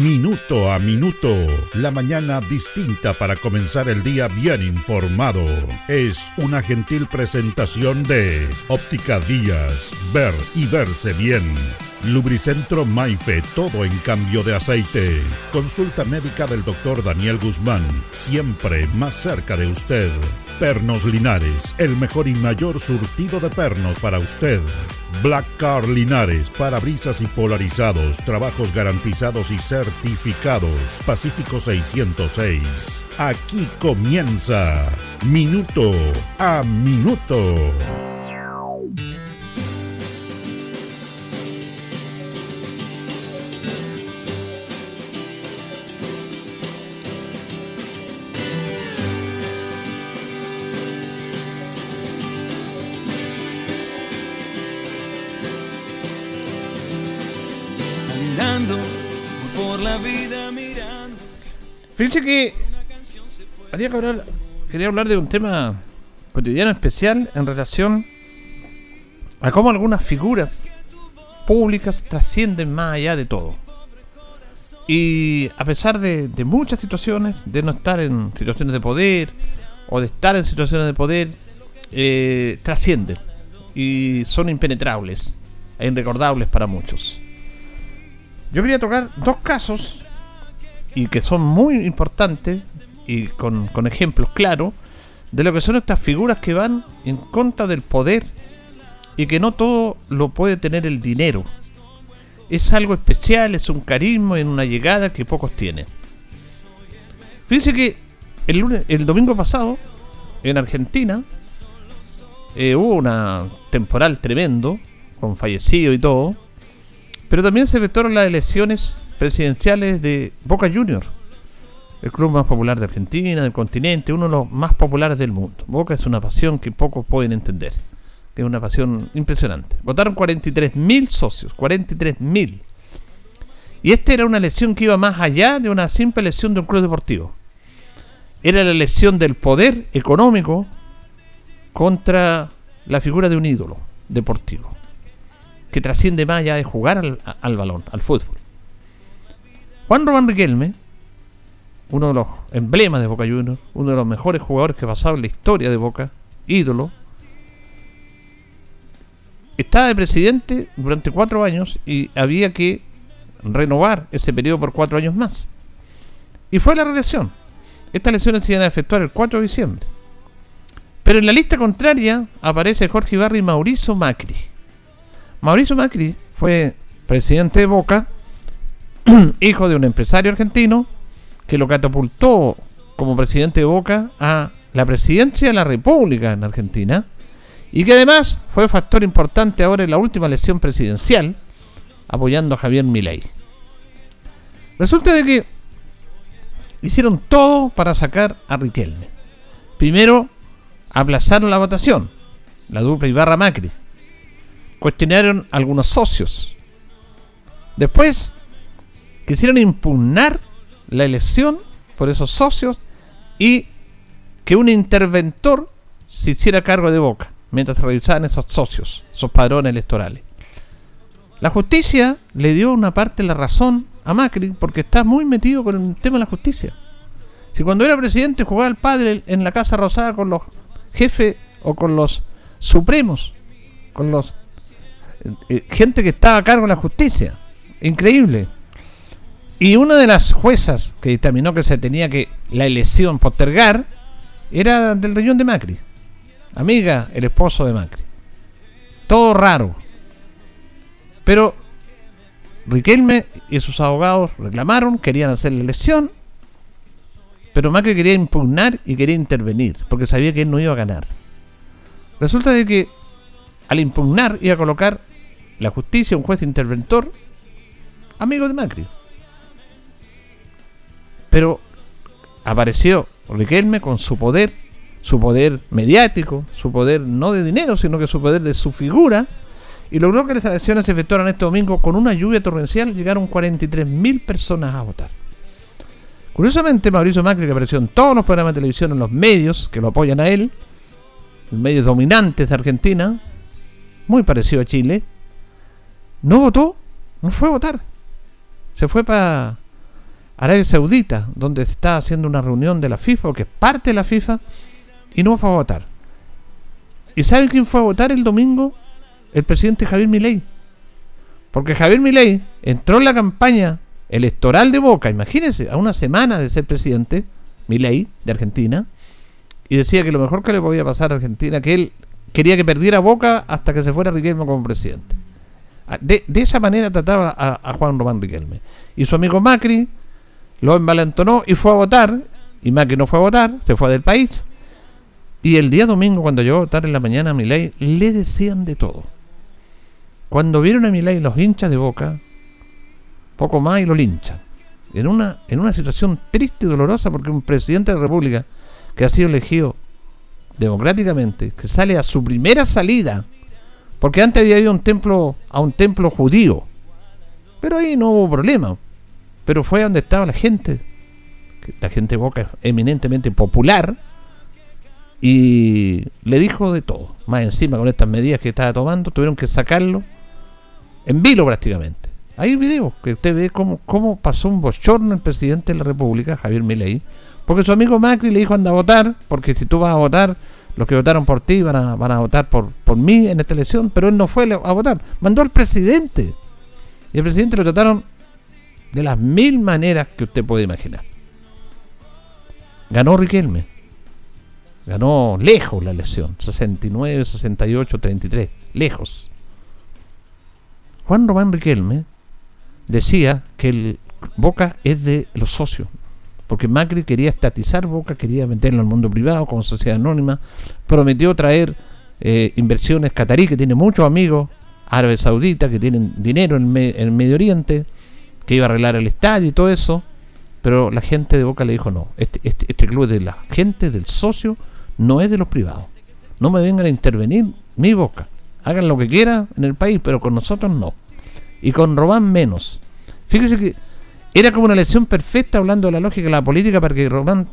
Minuto a Minuto, la mañana distinta para comenzar el día bien informado. Es una gentil presentación de Óptica Díaz, ver y verse bien. Lubricentro Maife, todo en cambio de aceite. Consulta médica del doctor Daniel Guzmán, siempre más cerca de usted. Pernos Linares, el mejor y mayor surtido de pernos para usted. Black Car Linares, parabrisas y polarizados, trabajos garantizados y certificados. Pacífico 606. Aquí comienza Minuto a Minuto. Fíjense que quería hablar de un tema cotidiano especial en relación a cómo algunas figuras públicas trascienden más allá de todo. Y a pesar de, muchas situaciones, de no estar en situaciones de poder o de estar en situaciones de poder, eh, trascienden y son impenetrables e irrecordables para muchos. Yo quería tocar dos casos y que son muy importantes y con, ejemplos claros de lo que son estas figuras que van en contra del poder y que no todo lo puede tener el dinero. Es algo especial, es un carisma en una llegada que pocos tienen. Fíjense que el, lunes, el domingo pasado, en Argentina, eh, hubo una temporal tremendo, con fallecido y todo, pero también se efectuaron las elecciones presidenciales de Boca Juniors, el club más popular de Argentina, del continente, uno de los más populares del mundo. Boca es una pasión que pocos pueden entender, es una pasión impresionante. Votaron 43.000 socios, 43.000. Y esta era una elección que iba más allá de una simple elección de un club deportivo. Era la elección del poder económico contra la figura de un ídolo deportivo, que trasciende más allá de jugar al, al balón, al fútbol. Juan Román Riquelme, uno de los emblemas de Boca Juniors, uno de los mejores jugadores que ha pasado en la historia de Boca, ídolo, estaba de presidente durante cuatro años y había que renovar ese periodo por cuatro años más. Y fue la reelección. Estas elecciones se iban a efectuar el 4 de diciembre. Pero en la lista contraria aparece Jorge Ibarri y Mauricio Macri. Mauricio Macri fue presidente de Boca hijo de un empresario argentino que lo catapultó como presidente de Boca a la presidencia de la República en Argentina y que además fue factor importante ahora en la última elección presidencial apoyando a Javier Milei. Resulta de que hicieron todo para sacar a Riquelme. Primero, aplazaron la votación, la dupla Ibarra Macri. Cuestionaron algunos socios. Después, quisieron impugnar la elección por esos socios y que un interventor se hiciera cargo de Boca mientras se revisaban esos socios, esos padrones electorales. La justicia le dio una parte de la razón a Macri porque está muy metido con el tema de la justicia. Si cuando era presidente jugaba al padre en la Casa Rosada con los jefes o con los supremos, con los eh, eh, gente que estaba a cargo de la justicia. Increíble. Y una de las juezas que determinó que se tenía que la elección postergar era del riñón de Macri. Amiga, el esposo de Macri. Todo raro. Pero Riquelme y sus abogados reclamaron, querían hacer la elección, pero Macri quería impugnar y quería intervenir, porque sabía que él no iba a ganar. Resulta de que al impugnar iba a colocar la justicia, un juez interventor, amigo de Macri. Pero apareció Riquelme con su poder, su poder mediático, su poder no de dinero, sino que su poder de su figura, y logró que las elecciones se efectuaran este domingo con una lluvia torrencial, llegaron 43.000 personas a votar. Curiosamente, Mauricio Macri, que apareció en todos los programas de televisión, en los medios que lo apoyan a él, los medios dominantes de Argentina, muy parecido a Chile, no votó, no fue a votar. Se fue para Arabia Saudita, donde se está haciendo una reunión de la FIFA, que es parte de la FIFA, y no fue a votar. ¿Y saben quién fue a votar el domingo? El presidente Javier Milei. Porque Javier Milei entró en la campaña electoral de Boca, imagínense, a una semana de ser presidente, Milei, de Argentina, y decía que lo mejor que le podía pasar a Argentina, que él quería que perdiera Boca hasta que se fuera Riquelme como presidente. Ah, de, esa manera trataba a, Juan Román Riquelme. Y su amigo Macri lo envalentonó y fue a votar, y Macri no fue a votar, se fue del país. Y el día domingo, cuando llegó a votar en la mañana a Milei, le decían de todo. Cuando vieron a Milei los hinchas de Boca, poco más y lo linchan. En una, en una situación triste y dolorosa porque un presidente de la República que ha sido elegido democráticamente, que sale a su primera salida, porque antes había ido a un templo, a un templo judío, pero ahí no hubo problema, pero fue donde estaba la gente, la gente Boca es eminentemente popular, y le dijo de todo, más encima con estas medidas que estaba tomando, tuvieron que sacarlo en vilo prácticamente. Hay un video que usted ve cómo, cómo pasó un bochorno el presidente de la República, Javier Milei, porque su amigo Macri le dijo anda a votar, porque si tú vas a votar, los que votaron por ti van a, van a votar por, por mí en esta elección, pero él no fue a votar, mandó al presidente. Y el presidente lo trataron de las mil maneras que usted puede imaginar. Ganó Riquelme. Ganó lejos la elección. 69, 68, 33. Lejos. Juan Román Riquelme decía que el Boca es de los socios, porque Macri quería estatizar Boca, quería meterlo al mundo privado como sociedad anónima, prometió traer eh, inversiones catarí, que tiene muchos amigos, árabes sauditas, que tienen dinero en, el Medio Oriente, iba a arreglar el estadio y todo eso, pero la gente de Boca le dijo no, este, este, este club es de la gente, del socio, no es de los privados. No me vengan a intervenir mi Boca. Hagan lo que quieran en el país, pero con nosotros no. Y con Robán menos. Fíjese que era como una lección perfecta hablando de la lógica de la política para que Román,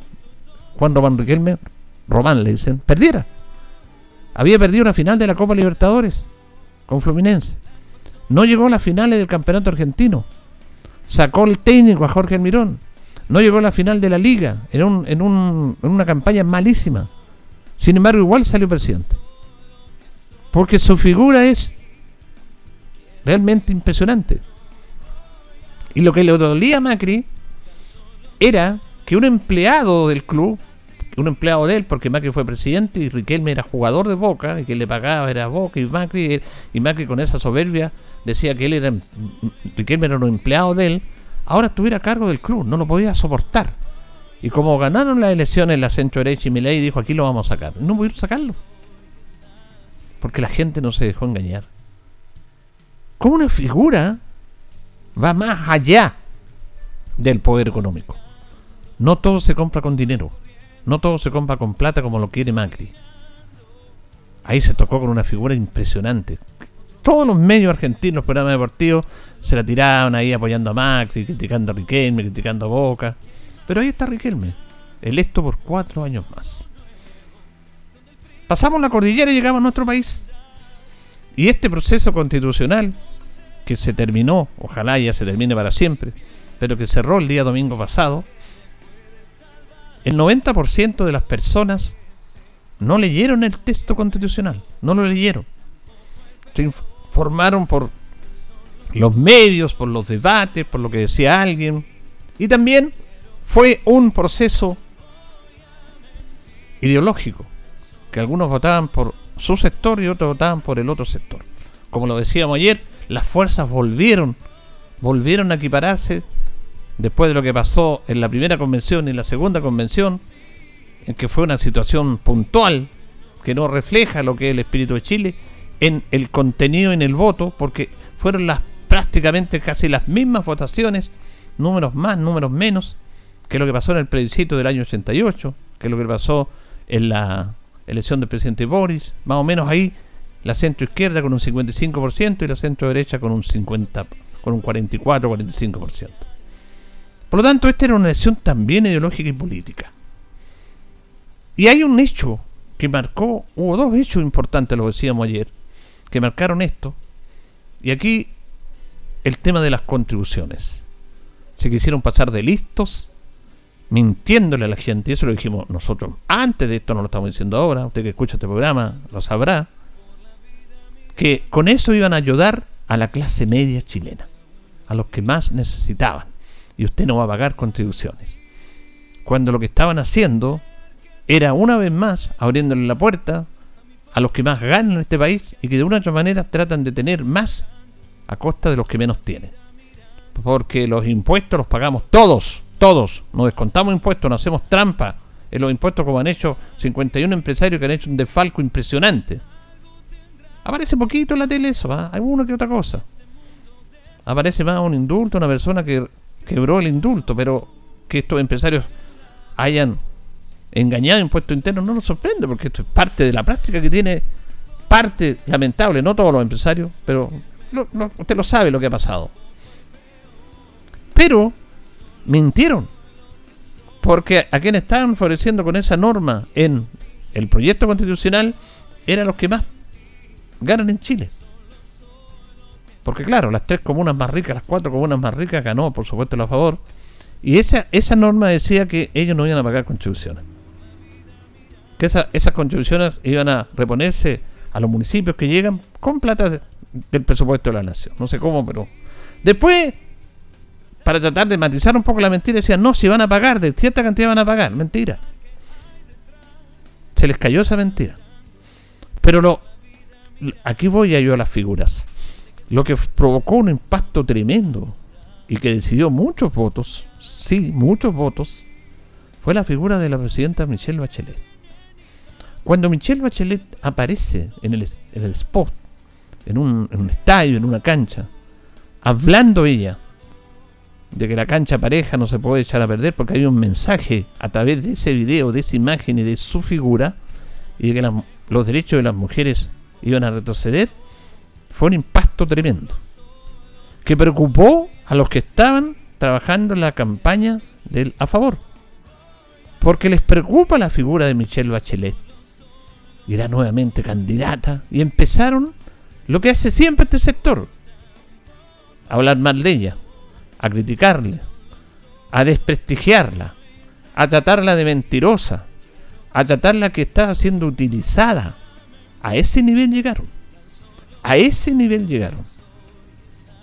Juan Román Riquelme, Román le dicen, perdiera. Había perdido una final de la Copa Libertadores con Fluminense. No llegó a las finales del campeonato argentino. Sacó el técnico a Jorge Almirón. No llegó a la final de la liga en, un, en, un, en una campaña malísima. Sin embargo, igual salió presidente. Porque su figura es realmente impresionante. Y lo que le dolía a Macri era que un empleado del club, un empleado de él, porque Macri fue presidente y Riquelme era jugador de Boca, y que le pagaba era Boca y Macri, y Macri con esa soberbia decía que él era, Riquelme era un empleado de él, ahora estuviera a cargo del club, no lo podía soportar. Y como ganaron las elecciones la centro derecha y Milei dijo aquí lo vamos a sacar, no pudieron sacarlo. Porque la gente no se dejó engañar. Como una figura va más allá del poder económico. No todo se compra con dinero. No todo se compra con plata como lo quiere Macri. Ahí se tocó con una figura impresionante. Todos los medios argentinos, programas deportivos, se la tiraban ahí apoyando a Macri, criticando a Riquelme, criticando a Boca. Pero ahí está Riquelme, electo por cuatro años más. Pasamos la cordillera y llegamos a nuestro país. Y este proceso constitucional que se terminó, ojalá ya se termine para siempre, pero que cerró el día domingo pasado, el 90% de las personas no leyeron el texto constitucional, no lo leyeron. Se informaron por los medios, por los debates, por lo que decía alguien. Y también fue un proceso ideológico, que algunos votaban por su sector y otros votaban por el otro sector. Como lo decíamos ayer, las fuerzas volvieron, volvieron a equipararse después de lo que pasó en la primera convención y en la segunda convención, en que fue una situación puntual que no refleja lo que es el espíritu de Chile en el contenido en el voto, porque fueron las prácticamente casi las mismas votaciones, números más, números menos, que lo que pasó en el plebiscito del año 88, que lo que pasó en la elección del presidente Boris, más o menos ahí la centro izquierda con un 55% y la centro derecha con un 50 con un 44 45%. Por lo tanto, esta era una elección también ideológica y política. Y hay un hecho que marcó, hubo dos hechos importantes, lo decíamos ayer, que marcaron esto. Y aquí el tema de las contribuciones. Se quisieron pasar de listos, mintiéndole a la gente. Y eso lo dijimos nosotros antes de esto, no lo estamos diciendo ahora. Usted que escucha este programa lo sabrá. Que con eso iban a ayudar a la clase media chilena, a los que más necesitaban. Y usted no va a pagar contribuciones. Cuando lo que estaban haciendo era una vez más abriéndole la puerta a los que más ganan en este país y que de una u otra manera tratan de tener más a costa de los que menos tienen. Porque los impuestos los pagamos todos, todos. No descontamos impuestos, no hacemos trampa en los impuestos como han hecho 51 empresarios que han hecho un defalco impresionante. Aparece poquito en la tele eso, ¿ah? hay uno que otra cosa. Aparece más un indulto, una persona que quebró el indulto, pero que estos empresarios hayan engañado impuestos internos no nos sorprende, porque esto es parte de la práctica que tiene, parte lamentable, no todos los empresarios, pero usted lo sabe lo que ha pasado. Pero mintieron, porque a quienes estaban favoreciendo con esa norma en el proyecto constitucional eran los que más ganan en Chile. Porque claro, las tres comunas más ricas, las cuatro comunas más ricas ganó, por supuesto, a favor. Y esa, esa norma decía que ellos no iban a pagar contribuciones. Que esas contribuciones iban a reponerse a los municipios que llegan con plata del presupuesto de la nación. No sé cómo, pero... Después, para tratar de matizar un poco la mentira, decían, no, si van a pagar, de cierta cantidad van a pagar. Mentira. Se les cayó esa mentira. Pero lo, aquí voy a yo a las figuras. Lo que provocó un impacto tremendo y que decidió muchos votos, sí, muchos votos, fue la figura de la presidenta Michelle Bachelet. Cuando Michelle Bachelet aparece en el, spot, en un, en un estadio, en una cancha, hablando ella de que la cancha pareja no se puede echar a perder porque hay un mensaje a través de ese video, de esa imagen y de su figura, y de que los derechos de las mujeres iban a retroceder, fue un impacto tremendo que preocupó a los que estaban trabajando en la campaña del a favor. Porque les preocupa la figura de Michelle Bachelet. Era nuevamente candidata. Y empezaron lo que hace siempre este sector. A hablar mal de ella. A criticarle. A desprestigiarla. A tratarla de mentirosa. A tratarla que estaba siendo utilizada. A ese nivel llegaron. A ese nivel llegaron.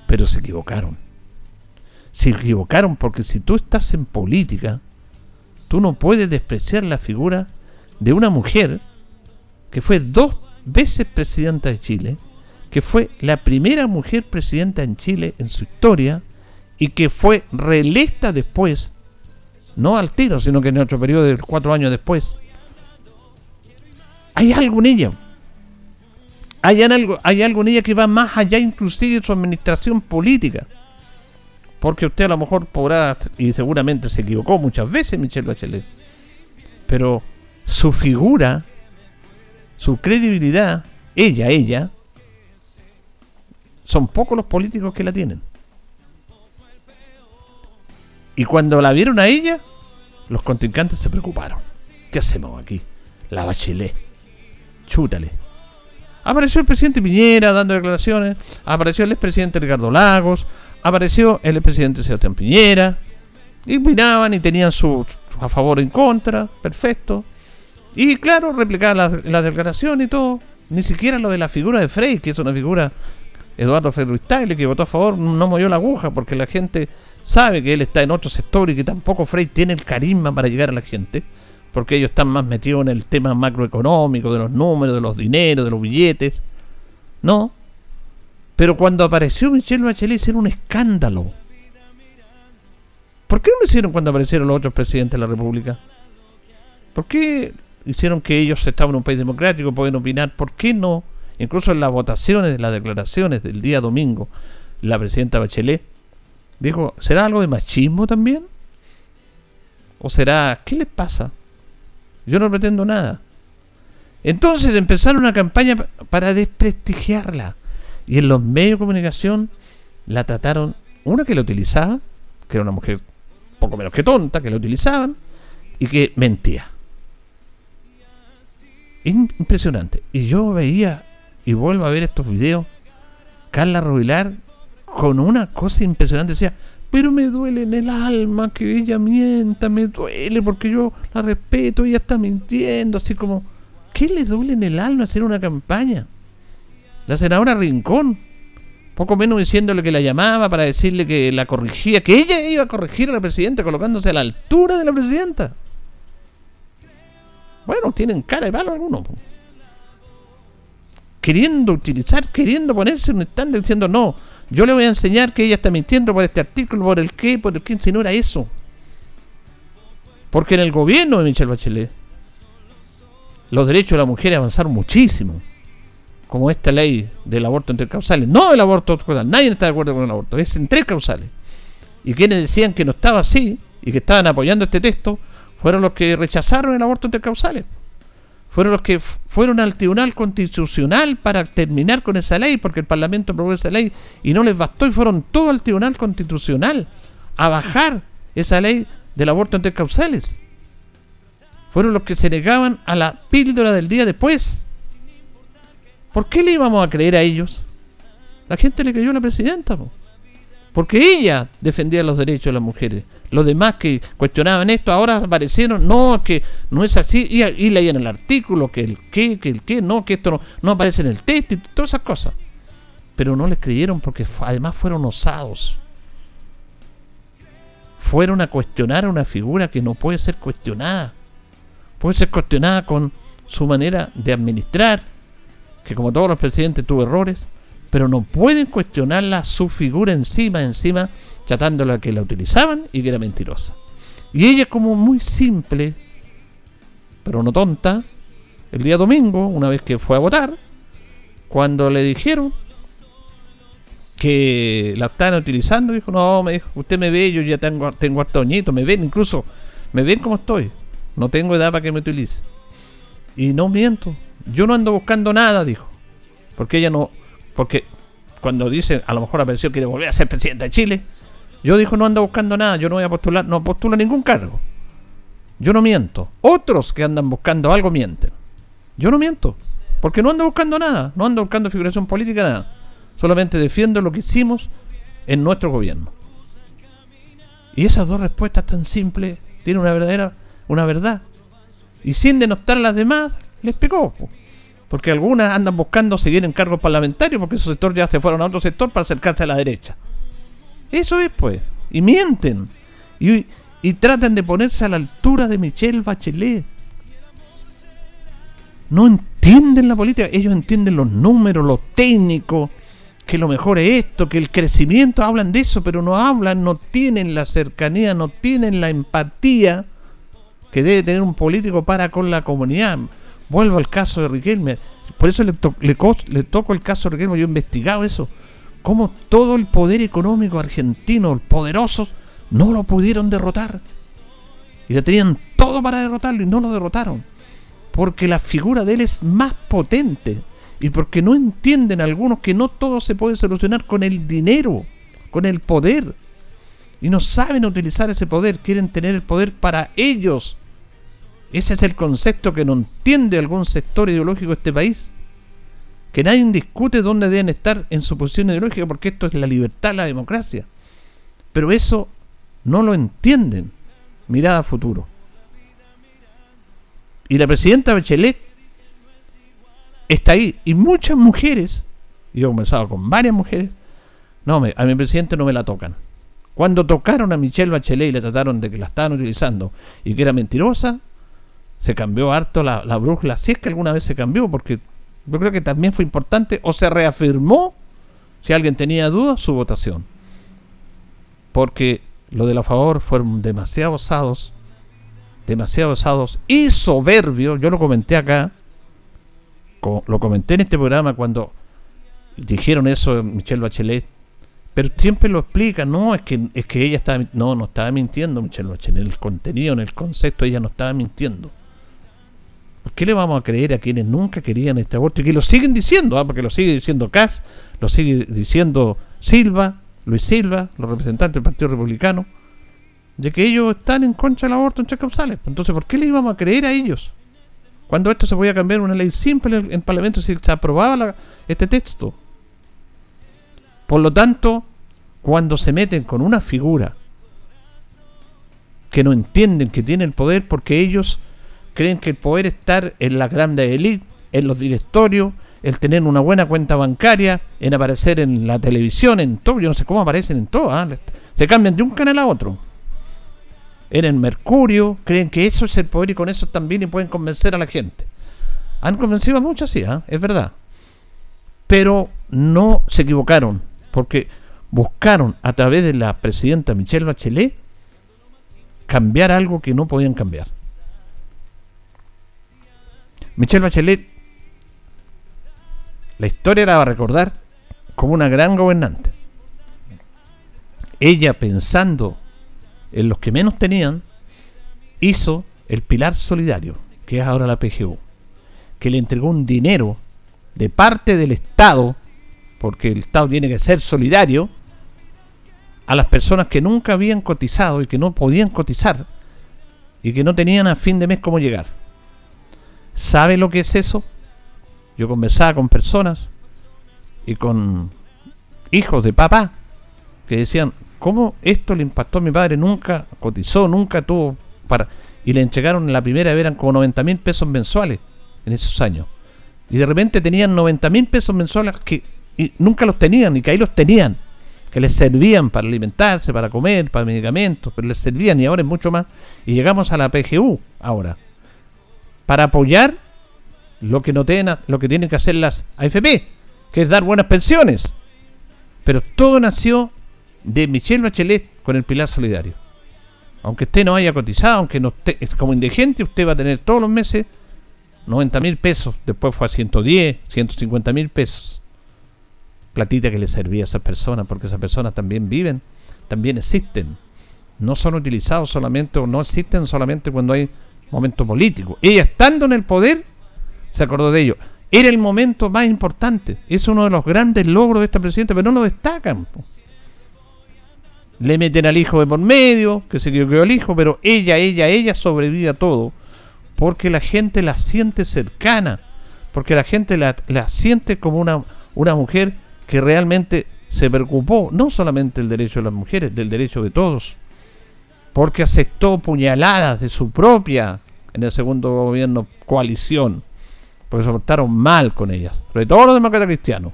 Pero se equivocaron. Se equivocaron porque si tú estás en política, tú no puedes despreciar la figura de una mujer que fue dos veces presidenta de Chile, que fue la primera mujer presidenta en Chile en su historia y que fue reelecta después, no al tiro, sino que en otro periodo de cuatro años después. Hay algo en ella hay algo, hay algo en ella que va más allá inclusive de su administración política. Porque usted a lo mejor podrá, y seguramente se equivocó muchas veces, Michelle Bachelet, pero su figura, su credibilidad, ella, ella, son pocos los políticos que la tienen. Y cuando la vieron a ella, los contrincantes se preocuparon. ¿Qué hacemos aquí? La Bachelet. Chútale Apareció el presidente Piñera dando declaraciones, apareció el expresidente Ricardo Lagos, apareció el expresidente Sebastián Piñera, y opinaban y tenían su, a favor o en contra, perfecto. Y claro, replicar las la declaraciones y todo. Ni siquiera lo de la figura de Frey, que es una figura, Eduardo Frei Ruiz que votó a favor, no movió la aguja, porque la gente sabe que él está en otro sector y que tampoco Frey tiene el carisma para llegar a la gente porque ellos están más metidos en el tema macroeconómico, de los números, de los dineros, de los billetes. No. Pero cuando apareció Michelle Bachelet era un escándalo. ¿Por qué no lo hicieron cuando aparecieron los otros presidentes de la República? ¿Por qué hicieron que ellos estaban en un país democrático, pueden opinar? ¿Por qué no? Incluso en las votaciones, en las declaraciones del día domingo, la presidenta Bachelet dijo, ¿será algo de machismo también? ¿O será, qué les pasa? Yo no pretendo nada. Entonces empezaron una campaña para desprestigiarla. Y en los medios de comunicación la trataron, una que la utilizaba, que era una mujer poco menos que tonta, que la utilizaban, y que mentía. Impresionante. Y yo veía y vuelvo a ver estos videos, Carla Rubilar con una cosa impresionante decía, pero me duele en el alma que ella mienta, me duele porque yo la respeto, ella está mintiendo, así como, ¿qué le duele en el alma hacer una campaña? La senadora Rincón, poco menos diciéndole que la llamaba para decirle que la corrigía, que ella iba a corregir a la presidenta colocándose a la altura de la presidenta. Bueno, tienen cara de palo algunos. Queriendo utilizar, queriendo ponerse un stand diciendo no, yo le voy a enseñar que ella está mintiendo por este artículo, por el qué, por el quién, si no era eso. Porque en el gobierno de Michelle Bachelet, los derechos de la mujer avanzaron muchísimo. Como esta ley del aborto entre causales. No el aborto causal, nadie está de acuerdo con el aborto, es en tres causales. Y quienes decían que no estaba así y que estaban apoyando este texto, fueron los que rechazaron el aborto entre causales fueron los que fueron al Tribunal Constitucional para terminar con esa ley, porque el Parlamento aprobó esa ley y no les bastó y fueron todos al Tribunal Constitucional a bajar esa ley del aborto entre causales. Fueron los que se negaban a la píldora del día después. ¿Por qué le íbamos a creer a ellos? La gente le creyó a la presidenta, porque ella defendía los derechos de las mujeres. Los demás que cuestionaban esto ahora aparecieron, no, que no es así, y, leían el artículo, que el qué, que el qué, no, que esto no, aparece en el texto y todas esas cosas. Pero no les creyeron porque además fueron osados. Fueron a cuestionar a una figura que no puede ser cuestionada. Puede ser cuestionada con su manera de administrar, que como todos los presidentes tuvo errores, pero no pueden cuestionarla su figura encima, encima chatándola que la utilizaban y que era mentirosa. Y ella como muy simple, pero no tonta, el día domingo, una vez que fue a votar, cuando le dijeron que la estaban utilizando, dijo, no, me dijo, usted me ve, yo ya tengo, tengo harto me ven incluso, me ven como estoy, no tengo edad para que me utilice. Y no miento, yo no ando buscando nada, dijo, porque ella no, porque cuando dice, a lo mejor apareció quiere volver a ser presidenta de Chile, yo dijo, no ando buscando nada, yo no voy a postular, no postulo ningún cargo. Yo no miento. Otros que andan buscando algo mienten. Yo no miento, porque no ando buscando nada, no ando buscando figuración política, nada. Solamente defiendo lo que hicimos en nuestro gobierno. Y esas dos respuestas tan simples tienen una verdadera, una verdad. Y sin denostar las demás, les pegó. Porque algunas andan buscando seguir en cargos parlamentarios porque esos sectores ya se fueron a otro sector para acercarse a la derecha. Eso es, pues. Y mienten. Y, y tratan de ponerse a la altura de Michelle Bachelet. No entienden la política. Ellos entienden los números, los técnicos. Que lo mejor es esto, que el crecimiento. Hablan de eso, pero no hablan, no tienen la cercanía, no tienen la empatía que debe tener un político para con la comunidad. Vuelvo al caso de Riquelme. Por eso le, le, le toco el caso de Riquelme. Yo he investigado eso cómo todo el poder económico argentino, poderosos, no lo pudieron derrotar. Y ya tenían todo para derrotarlo y no lo derrotaron. Porque la figura de él es más potente. Y porque no entienden algunos que no todo se puede solucionar con el dinero, con el poder. Y no saben utilizar ese poder, quieren tener el poder para ellos. Ese es el concepto que no entiende algún sector ideológico de este país que nadie discute dónde deben estar en su posición ideológica, porque esto es la libertad, la democracia. Pero eso no lo entienden. Mirada a futuro. Y la presidenta Bachelet está ahí. Y muchas mujeres, y yo he conversado con varias mujeres, no, a mi presidente no me la tocan. Cuando tocaron a Michelle Bachelet y le trataron de que la estaban utilizando y que era mentirosa, se cambió harto la, la brújula. Si es que alguna vez se cambió, porque yo creo que también fue importante o se reafirmó, si alguien tenía dudas, su votación. Porque lo de la favor fueron demasiado osados, demasiado osados y soberbios. Yo lo comenté acá, lo comenté en este programa cuando dijeron eso Michelle Bachelet. Pero siempre lo explica, no, es que, es que ella estaba, no, no estaba mintiendo Michelle Bachelet, en el contenido, en el concepto, ella no estaba mintiendo. ¿Por qué le vamos a creer a quienes nunca querían este aborto y que lo siguen diciendo? ¿ah? Porque lo sigue diciendo Kass, lo sigue diciendo Silva, Luis Silva, los representantes del Partido Republicano, de que ellos están en contra del aborto en causales. Entonces, ¿por qué le íbamos a creer a ellos? Cuando esto se podía cambiar una ley simple en el Parlamento si se aprobaba este texto. Por lo tanto, cuando se meten con una figura que no entienden que tiene el poder porque ellos creen que el poder estar en la grande élite, en los directorios, el tener una buena cuenta bancaria, en aparecer en la televisión, en todo, yo no sé cómo aparecen en todo, ¿ah? se cambian de un canal a otro. En el Mercurio, creen que eso es el poder y con eso también y pueden convencer a la gente. Han convencido a muchos, sí, ¿ah? es verdad. Pero no se equivocaron, porque buscaron a través de la presidenta Michelle Bachelet cambiar algo que no podían cambiar. Michelle Bachelet, la historia la va a recordar como una gran gobernante. Ella pensando en los que menos tenían, hizo el pilar solidario, que es ahora la PGU, que le entregó un dinero de parte del Estado, porque el Estado tiene que ser solidario, a las personas que nunca habían cotizado y que no podían cotizar y que no tenían a fin de mes cómo llegar. ¿Sabe lo que es eso? Yo conversaba con personas y con hijos de papá que decían, ¿cómo esto le impactó a mi padre? Nunca cotizó, nunca tuvo para... Y le entregaron la primera eran como 90 mil pesos mensuales en esos años. Y de repente tenían 90 mil pesos mensuales que nunca los tenían y que ahí los tenían que les servían para alimentarse, para comer, para medicamentos, pero les servían y ahora es mucho más. Y llegamos a la PGU ahora, para apoyar lo que, no tienen, lo que tienen que hacer las AFP, que es dar buenas pensiones. Pero todo nació de Michelle Bachelet con el Pilar Solidario. Aunque usted no haya cotizado, aunque no esté, como indigente, usted va a tener todos los meses 90 mil pesos, después fue a 110, 150 mil pesos platita que le servía a esas personas, porque esas personas también viven, también existen. No son utilizados solamente o no existen solamente cuando hay momento político. Ella estando en el poder, se acordó de ello. Era el momento más importante. Es uno de los grandes logros de esta presidenta, pero no lo destacan. Le meten al hijo de por medio, que se quedó el hijo, pero ella, ella, ella sobrevive a todo. Porque la gente la siente cercana. Porque la gente la, la siente como una, una mujer que realmente se preocupó no solamente del derecho de las mujeres, del derecho de todos, porque aceptó puñaladas de su propia, en el segundo gobierno, coalición, porque se portaron mal con ellas, sobre todo los demócratas cristianos,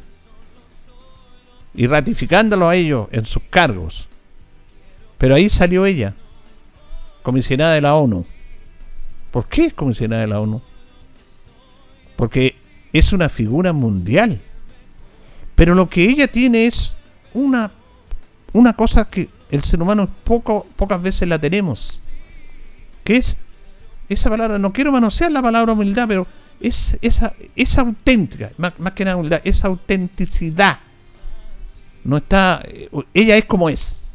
y ratificándolo a ellos en sus cargos. Pero ahí salió ella, comisionada de la ONU. ¿Por qué es comisionada de la ONU? Porque es una figura mundial pero lo que ella tiene es una, una cosa que el ser humano poco, pocas veces la tenemos. Que es esa palabra, no quiero manosear la palabra humildad, pero es esa, es auténtica, más, que nada humildad, esa autenticidad. No está, ella es como es,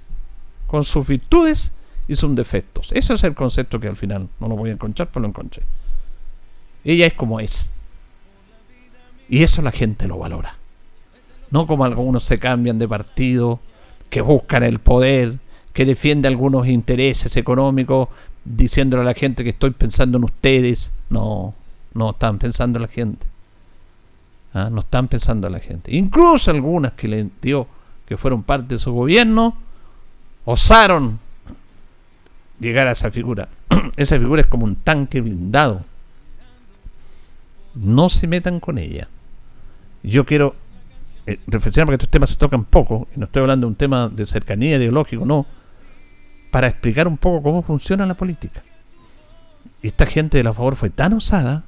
con sus virtudes y sus defectos. Ese es el concepto que al final no lo voy a encontrar, pero lo encontré. Ella es como es. Y eso la gente lo valora. No como algunos se cambian de partido, que buscan el poder, que defiende algunos intereses económicos, diciéndole a la gente que estoy pensando en ustedes. No, no están pensando en la gente. ¿Ah? No están pensando en la gente. Incluso algunas que le dio que fueron parte de su gobierno, osaron llegar a esa figura. esa figura es como un tanque blindado. No se metan con ella. Yo quiero eh, reflexionar porque estos temas se tocan poco, y no estoy hablando de un tema de cercanía ideológico, no, para explicar un poco cómo funciona la política. Esta gente de la favor fue tan osada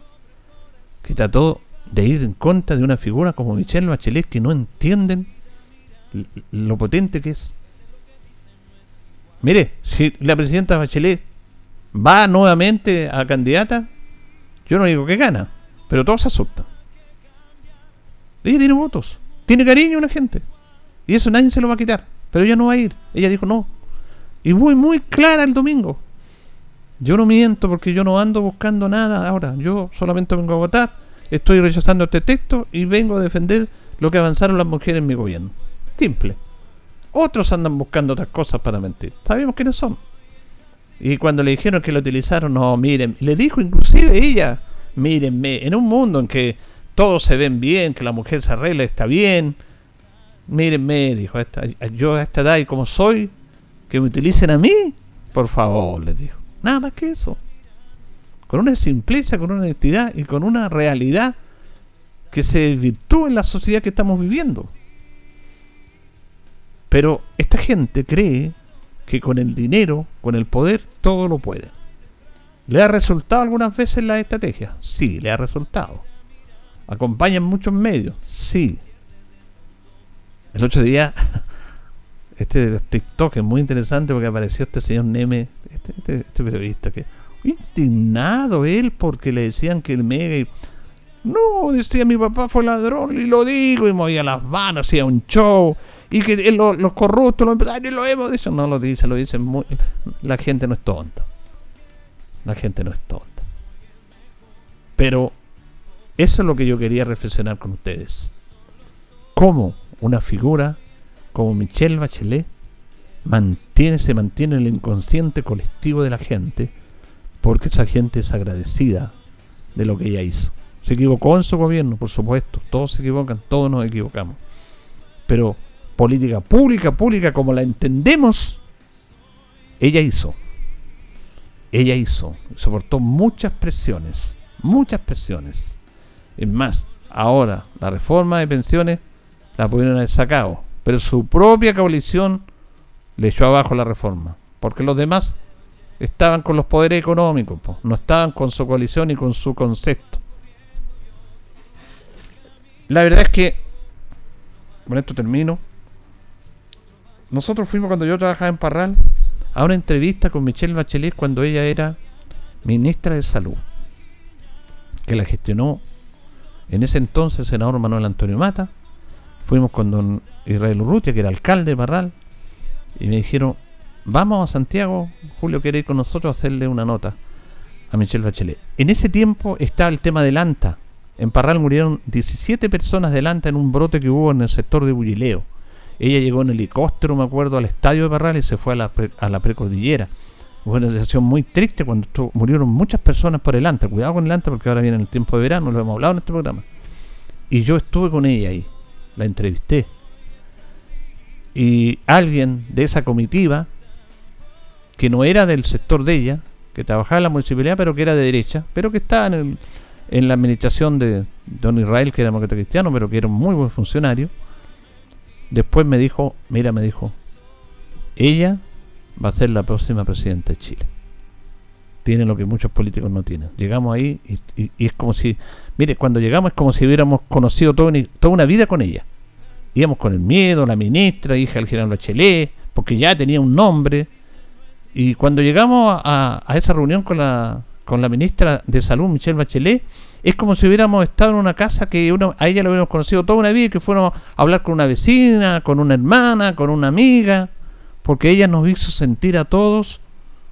que trató de ir en contra de una figura como Michelle Bachelet que no entienden lo potente que es. Mire, si la presidenta Bachelet va nuevamente a candidata, yo no digo que gana, pero todos se asustan. Ella tiene votos. Tiene cariño a la gente. Y eso nadie se lo va a quitar. Pero ella no va a ir. Ella dijo no. Y voy muy clara el domingo. Yo no miento porque yo no ando buscando nada ahora. Yo solamente vengo a votar. Estoy rechazando este texto y vengo a defender lo que avanzaron las mujeres en mi gobierno. Simple. Otros andan buscando otras cosas para mentir. Sabemos quiénes son. Y cuando le dijeron que lo utilizaron, no, miren, le dijo inclusive ella, mírenme, en un mundo en que todos se ven bien, que la mujer se arregla, está bien, mírenme, dijo, yo a esta edad y como soy, que me utilicen a mí, por favor, les dijo. Nada más que eso. Con una simpleza, con una honestidad y con una realidad que se desvirtúa en la sociedad que estamos viviendo. Pero esta gente cree que con el dinero, con el poder, todo lo puede. ¿Le ha resultado algunas veces la estrategia? Sí, le ha resultado. ¿Acompañan muchos medios? Sí. El otro día, este TikTok es muy interesante porque apareció este señor Neme, este, este, este periodista, que indignado él porque le decían que el Mega... No, decía mi papá fue ladrón y lo digo y movía las manos, hacía un show y que los corruptos, los empresarios lo hemos dicho. No lo dice, lo dicen muy... La gente no es tonta. La gente no es tonta. Pero eso es lo que yo quería reflexionar con ustedes. ¿Cómo una figura como Michelle Bachelet mantiene, se mantiene en el inconsciente colectivo de la gente? Porque esa gente es agradecida de lo que ella hizo. Se equivocó en su gobierno, por supuesto. Todos se equivocan, todos nos equivocamos. Pero política pública, pública como la entendemos, ella hizo. Ella hizo. Soportó muchas presiones. Muchas presiones. Es más, ahora la reforma de pensiones la pudieron haber sacado. Pero su propia coalición le echó abajo la reforma. Porque los demás estaban con los poderes económicos, no estaban con su coalición y con su concepto. La verdad es que, con esto termino, nosotros fuimos cuando yo trabajaba en Parral a una entrevista con Michelle Bachelet cuando ella era ministra de Salud, que la gestionó en ese entonces el senador Manuel Antonio Mata. Fuimos con don Israel Urrutia, que era alcalde de Parral, y me dijeron, vamos a Santiago, Julio quiere ir con nosotros a hacerle una nota a Michelle Bachelet. En ese tiempo estaba el tema del ANTA, en Parral murieron 17 personas delante en un brote que hubo en el sector de Bullileo. Ella llegó en helicóptero, me acuerdo, al estadio de Parral y se fue a la, a la precordillera. Una situación muy triste cuando murieron muchas personas por el ANTA. Cuidado con el ANTA porque ahora viene el tiempo de verano, lo hemos hablado en este programa. Y yo estuve con ella ahí, la entrevisté. Y alguien de esa comitiva, que no era del sector de ella, que trabajaba en la municipalidad, pero que era de derecha, pero que estaba en la administración de Don Israel, que era demócrata cristiano, pero que era un muy buen funcionario, después me dijo, mira, me dijo, ella va a ser la próxima presidenta de Chile. Tiene lo que muchos políticos no tienen. Llegamos ahí y, es como si, mire, cuando llegamos es como si hubiéramos conocido toda una, vida con ella. Íbamos con el miedo, la ministra, hija del general Bachelet, porque ya tenía un nombre. Y cuando llegamos a esa reunión con la, con la ministra de Salud, Michelle Bachelet, es como si hubiéramos estado en una casa que uno, a ella la hubiéramos conocido toda una vida y que fuéramos a hablar con una vecina, con una hermana, con una amiga, porque ella nos hizo sentir a todos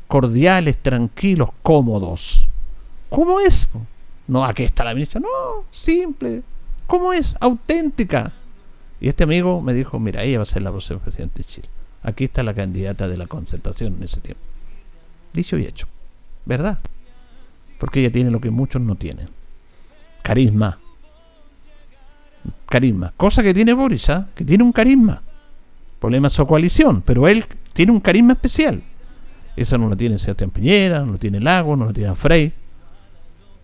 cordiales, tranquilos, cómodos. ¿Cómo es? No, aquí está la ministra. No, simple. ¿Cómo es? Auténtica. Y este amigo me dijo, mira, ella va a ser la próxima presidenta de Chile. Aquí está la candidata de la concertación en ese tiempo. Dicho y hecho. ¿Verdad? Porque ella tiene lo que muchos no tienen. Carisma. Carisma. Cosa que tiene Boris, ¿ah? que tiene un carisma. Problema es su coalición, pero él tiene un carisma especial. Eso no lo tiene Sebastián Piñera, no lo tiene Lago, no lo tiene Frey.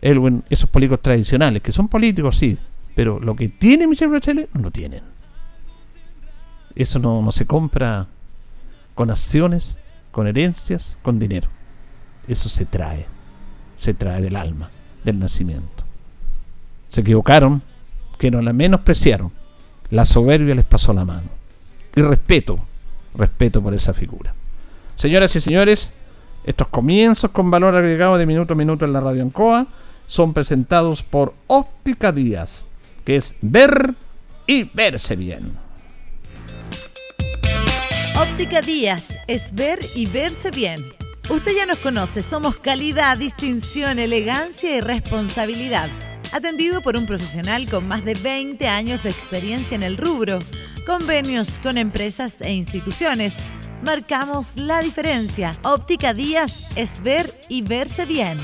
Él, esos políticos tradicionales, que son políticos, sí, pero lo que tiene Michelle Bachelet no lo tienen. Eso no se compra con acciones, con herencias, con dinero. Eso se trae se trae del alma, del nacimiento. Se equivocaron, que no la menospreciaron. La soberbia les pasó la mano. Y respeto, respeto por esa figura. Señoras y señores, estos comienzos con valor agregado de minuto a minuto en la radio Ancoa son presentados por Óptica Díaz, que es ver y verse bien. Óptica Díaz es ver y verse bien Usted ya nos conoce, somos calidad, distinción, elegancia y responsabilidad. Atendido por un profesional con más de 20 años de experiencia en el rubro. Convenios con empresas e instituciones. Marcamos la diferencia. Óptica Díaz es ver y verse bien.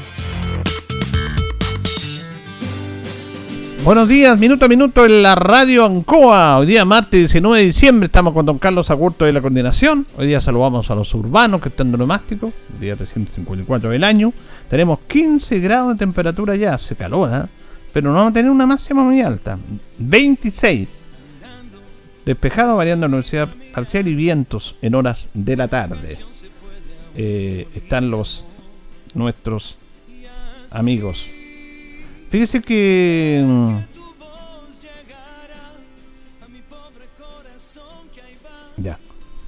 Buenos días, minuto a minuto en la radio Ancoa. Hoy día martes 19 de diciembre estamos con don Carlos Agurto de la coordinación. Hoy día saludamos a los urbanos que están en Nomástico, día 354 del año. Tenemos 15 grados de temperatura ya, hace calor, ¿eh? Pero no vamos a tener una máxima muy alta. 26. Despejado variando la universidad parcial y vientos en horas de la tarde. Eh, están los nuestros amigos Fíjese que. Mm, ya.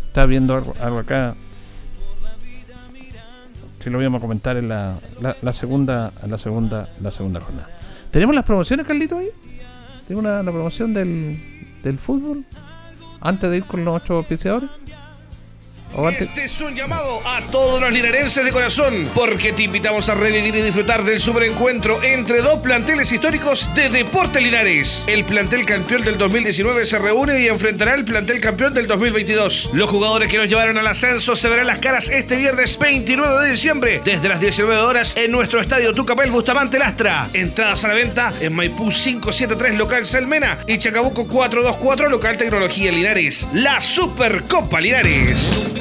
Está viendo algo, acá. Que lo íbamos a comentar en la, la, segunda la segunda la segunda jornada. ¿Tenemos las promociones, Carlito, ahí? ¿Tenemos la, la promoción del, del fútbol? Antes de ir con los ocho auspiciadores. Este es un llamado a todos los linarenses de corazón, porque te invitamos a revivir y disfrutar del superencuentro entre dos planteles históricos de Deporte Linares. El plantel campeón del 2019 se reúne y enfrentará al plantel campeón del 2022. Los jugadores que nos llevaron al ascenso se verán las caras este viernes 29 de diciembre, desde las 19 horas, en nuestro estadio Tucapel Bustamante Lastra. Entradas a la venta en Maipú 573 local Salmena y Chacabuco 424 local Tecnología Linares. La Supercopa Linares.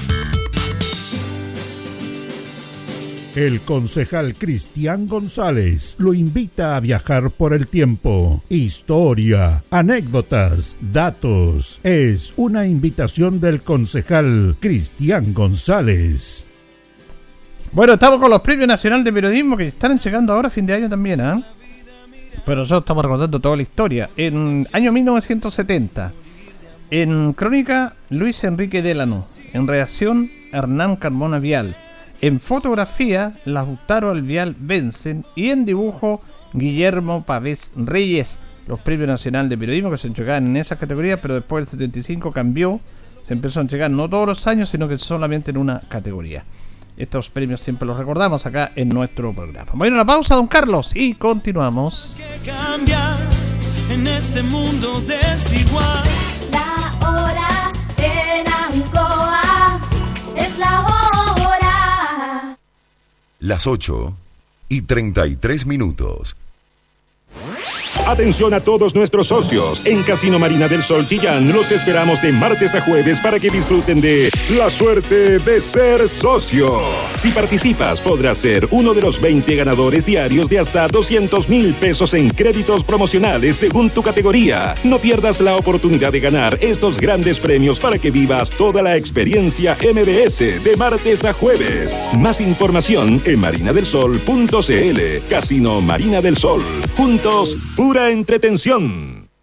El concejal Cristian González lo invita a viajar por el tiempo. Historia, anécdotas, datos. Es una invitación del concejal Cristian González. Bueno, estamos con los premios nacional de periodismo que están llegando ahora a fin de año también, ¿eh? Pero nosotros estamos recordando toda la historia. En año 1970, en crónica Luis Enrique Delano, en reacción Hernán Carmona Vial. En fotografía, Lautaro Alvial vencen y en dibujo, Guillermo Pavés Reyes. Los premios nacional de periodismo que se entregaban en esas categorías, pero después del 75 cambió. Se empezó a entregar no todos los años, sino que solamente en una categoría. Estos premios siempre los recordamos acá en nuestro programa. Bueno, la pausa, don Carlos, y continuamos. en este mundo desigual. Las 8 y 33 minutos. Atención a todos nuestros socios. En Casino Marina del Sol Chillán los esperamos de martes a jueves para que disfruten de la suerte de ser socio. Si participas, podrás ser uno de los 20 ganadores diarios de hasta 200 mil pesos en créditos promocionales según tu categoría. No pierdas la oportunidad de ganar estos grandes premios para que vivas toda la experiencia MBS de martes a jueves. Más información en marinadelsol.cl. Casino Marina del Sol. Juntos, pura entretención.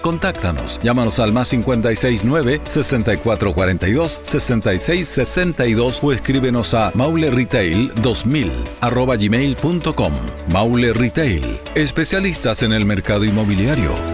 Contáctanos. Llámanos al más 569 6442 6662 o escríbenos a mauleretail 2000 arroba gmail.com. Maule Retail, especialistas en el mercado inmobiliario.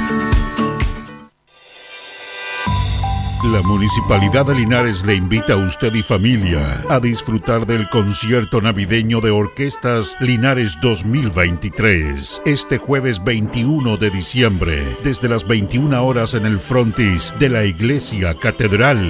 La Municipalidad de Linares le invita a usted y familia a disfrutar del concierto navideño de orquestas Linares 2023 este jueves 21 de diciembre desde las 21 horas en el frontis de la Iglesia Catedral.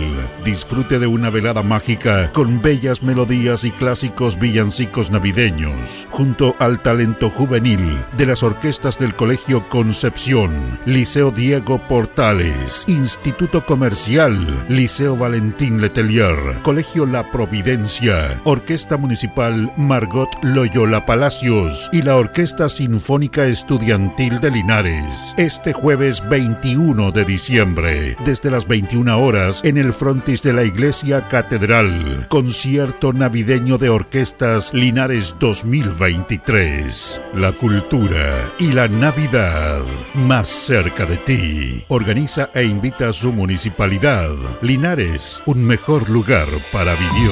Disfrute de una velada mágica con bellas melodías y clásicos villancicos navideños junto al talento juvenil de las orquestas del Colegio Concepción, Liceo Diego Portales, Instituto Comercial Liceo Valentín Letelier, Colegio La Providencia, Orquesta Municipal Margot Loyola Palacios y la Orquesta Sinfónica Estudiantil de Linares. Este jueves 21 de diciembre, desde las 21 horas, en el frontis de la Iglesia Catedral. Concierto navideño de orquestas Linares 2023. La cultura y la Navidad más cerca de ti. Organiza e invita a su municipalidad Linares, un mejor lugar para vivir.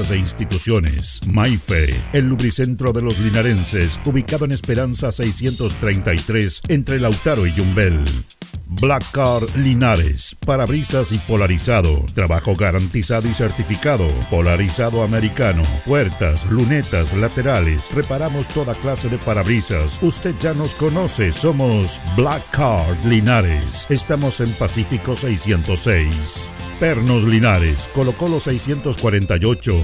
e instituciones. Maife, el lubricentro de los linarenses, ubicado en Esperanza 633, entre Lautaro y Yumbel. Black Car Linares, parabrisas y polarizado, trabajo garantizado y certificado, polarizado americano, puertas, lunetas, laterales, reparamos toda clase de parabrisas. Usted ya nos conoce, somos Black Card Linares. Estamos en Pacífico 606. Pernos Linares, colocó los 648,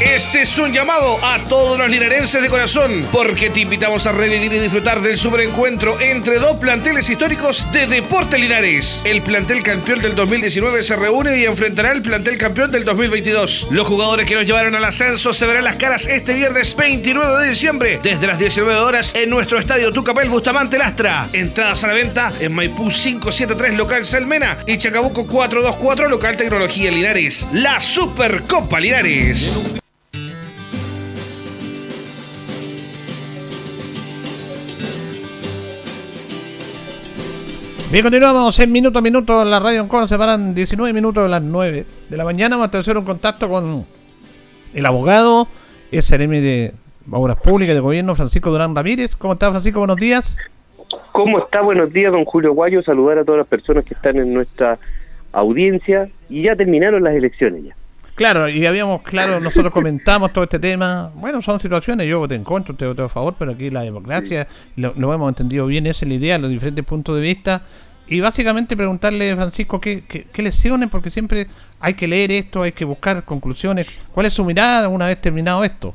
Este es un llamado a todos los linarenses de corazón, porque te invitamos a revivir y disfrutar del superencuentro entre dos planteles históricos de Deporte Linares. El plantel campeón del 2019 se reúne y enfrentará al plantel campeón del 2022. Los jugadores que nos llevaron al ascenso se verán las caras este viernes 29 de diciembre, desde las 19 horas en nuestro estadio Tucapel Bustamante Lastra. Entradas a la venta en Maipú 573 local Salmena y Chacabuco 424 local Tecnología Linares. La Supercopa Linares. Bien, continuamos en minuto a minuto en la radio en Se paran 19 minutos de las 9 de la mañana. Vamos a hacer un contacto con el abogado, SRM de Obras Públicas de Gobierno, Francisco Durán Ramírez. ¿Cómo está, Francisco? Buenos días. ¿Cómo está? Buenos días, don Julio Guayo. Saludar a todas las personas que están en nuestra audiencia. Y ya terminaron las elecciones ya. Claro, y habíamos, claro, nosotros comentamos todo este tema. Bueno, son situaciones, yo te encuentro, te voto a favor, pero aquí la democracia, lo, hemos entendido bien, esa es la idea, los diferentes puntos de vista. Y básicamente preguntarle, Francisco, ¿qué, qué, qué lesiones? Porque siempre hay que leer esto, hay que buscar conclusiones. ¿Cuál es su mirada una vez terminado esto?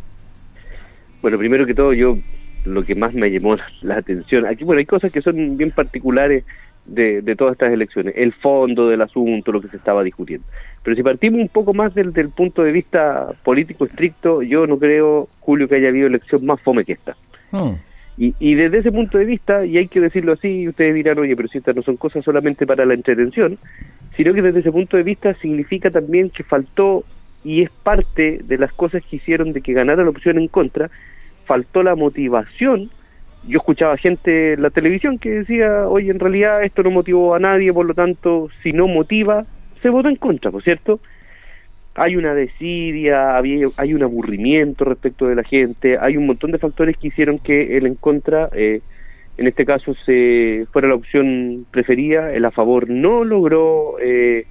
Bueno, primero que todo, yo lo que más me llamó la atención, aquí bueno, hay cosas que son bien particulares de, de todas estas elecciones, el fondo del asunto, lo que se estaba discutiendo. Pero si partimos un poco más del, del punto de vista político estricto, yo no creo, Julio, que haya habido elección más fome que esta. Hmm. Y, y, desde ese punto de vista, y hay que decirlo así, ustedes dirán, oye, pero si estas no son cosas solamente para la entretención, sino que desde ese punto de vista significa también que faltó, y es parte de las cosas que hicieron de que ganara la opción en contra, faltó la motivación. Yo escuchaba gente en la televisión que decía, oye, en realidad esto no motivó a nadie, por lo tanto, si no motiva, se votó en contra, ¿por cierto? Hay una desidia, había, hay un aburrimiento respecto de la gente, hay un montón de factores que hicieron que el en contra, eh, en este caso, se fuera la opción preferida, el a favor no logró eh,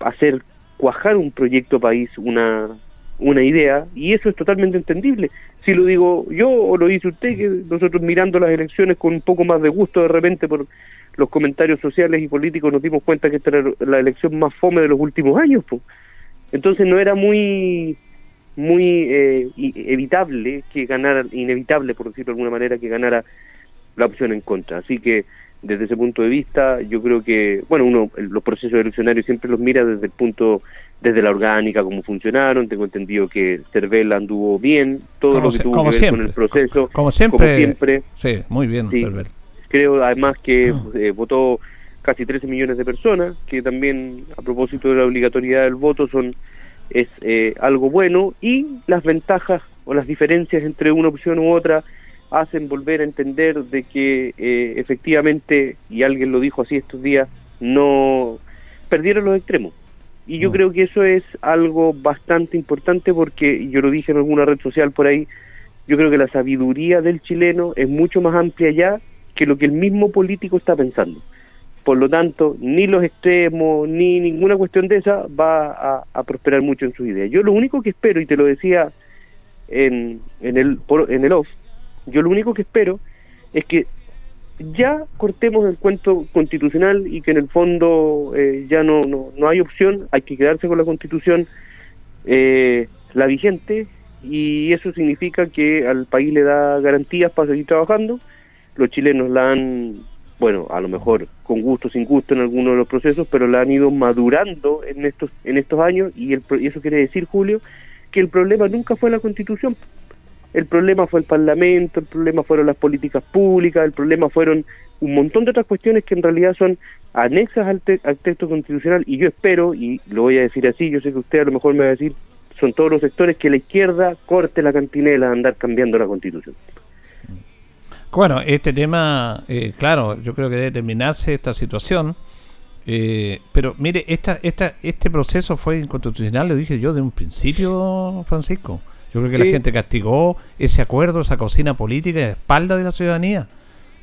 hacer cuajar un proyecto país, una, una idea, y eso es totalmente entendible. Si lo digo yo o lo dice usted, que nosotros mirando las elecciones con un poco más de gusto de repente por los comentarios sociales y políticos nos dimos cuenta que esta era la elección más fome de los últimos años. Pues. Entonces no era muy muy eh, evitable que ganara, inevitable por decirlo de alguna manera, que ganara la opción en contra. Así que desde ese punto de vista, yo creo que, bueno, uno los procesos eleccionarios siempre los mira desde el punto, desde la orgánica, cómo funcionaron. Tengo entendido que Cervela anduvo bien, todo lo que tuvo que ver con el proceso. Como, siempre, Sí, muy bien, Cervela. Creo además que ah. eh, votó casi 13 millones de personas, que también a propósito de la obligatoriedad del voto son es eh, algo bueno y las ventajas o las diferencias entre una opción u otra hacen volver a entender de que eh, efectivamente, y alguien lo dijo así estos días, no perdieron los extremos. Y yo mm. creo que eso es algo bastante importante porque yo lo dije en alguna red social por ahí, yo creo que la sabiduría del chileno es mucho más amplia ya que lo que el mismo político está pensando. Por lo tanto, ni los extremos, ni ninguna cuestión de esa va a, prosperar mucho en sus ideas. Yo lo único que espero, y te lo decía en, en, el, en el off, yo lo único que espero es que ya cortemos el cuento constitucional y que en el fondo eh, ya no, no, no, hay opción, hay que quedarse con la constitución, eh, la vigente, y eso significa que al país le da garantías para seguir trabajando. Los chilenos la han, bueno, a lo mejor con gusto, sin gusto en algunos de los procesos, pero la han ido madurando en estos, en estos años, y, el, y eso quiere decir, Julio, que el problema nunca fue la constitución, el problema fue el Parlamento, el problema fueron las políticas públicas, el problema fueron un montón de otras cuestiones que en realidad son anexas al, texto constitucional y yo espero, y lo voy a decir así, yo sé que usted a lo mejor me va a decir, son todos los sectores que la izquierda corte la cantinela de andar cambiando la constitución. Bueno, este tema, eh, claro, yo creo que debe terminarse esta situación, eh, pero mire, esta, esta, este proceso fue inconstitucional, lo dije yo de un principio, Francisco. Yo creo que la gente castigó ese acuerdo, esa cocina política a espalda de la ciudadanía.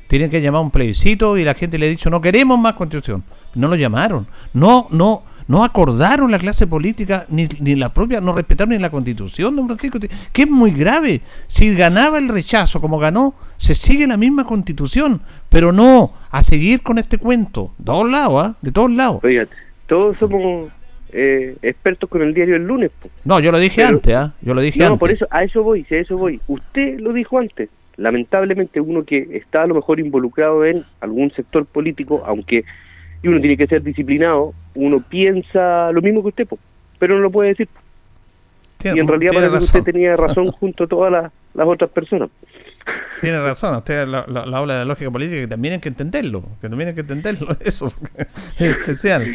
Tienen que llamar un plebiscito y la gente le ha dicho no queremos más constitución. No lo llamaron. No, no, no acordaron la clase política ni, ni la propia, no respetaron ni la constitución, don Francisco, que es muy grave. Si ganaba el rechazo como ganó, se sigue la misma constitución, pero no a seguir con este cuento. De todos lados, ¿ah? De todos lados. Oigan, todos somos eh, expertos con el diario el lunes. No, yo lo dije antes, ¿ah? Yo lo dije no, por eso, a eso voy, si a eso voy. Usted lo dijo antes. Lamentablemente uno que está a lo mejor involucrado en algún sector político, aunque y uno tiene que ser disciplinado, uno piensa lo mismo que usted, pero no lo puede decir. y en realidad parece que usted tenía razón junto a todas las, otras personas. Tiene razón, usted la, habla de la lógica política que también hay que entenderlo, que también hay que entenderlo, eso es especial.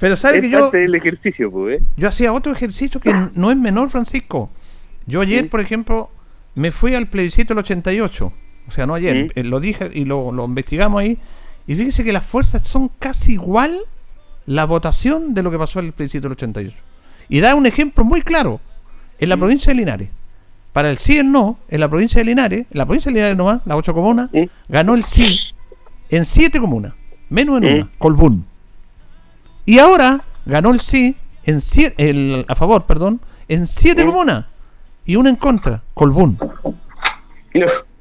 Pero sabe que yo. ejercicio, pues, ¿eh? Yo hacía otro ejercicio que no es menor, Francisco. Yo ayer, por ejemplo, me fui al plebiscito del 88. O sea, no ayer, eh, lo dije y lo, investigamos ahí. Y fíjese que las fuerzas son casi igual la votación de lo que pasó en el plebiscito del 88. Y da un ejemplo muy claro. En la provincia de Linares, para el sí y el no, en la provincia de Linares, en la provincia de Linares nomás, las ocho comunas, ganó el sí en siete comunas, menos en una, Colbún. Y ahora ganó el sí en el, a favor, perdón, en siete comunas y una en contra, Colbún.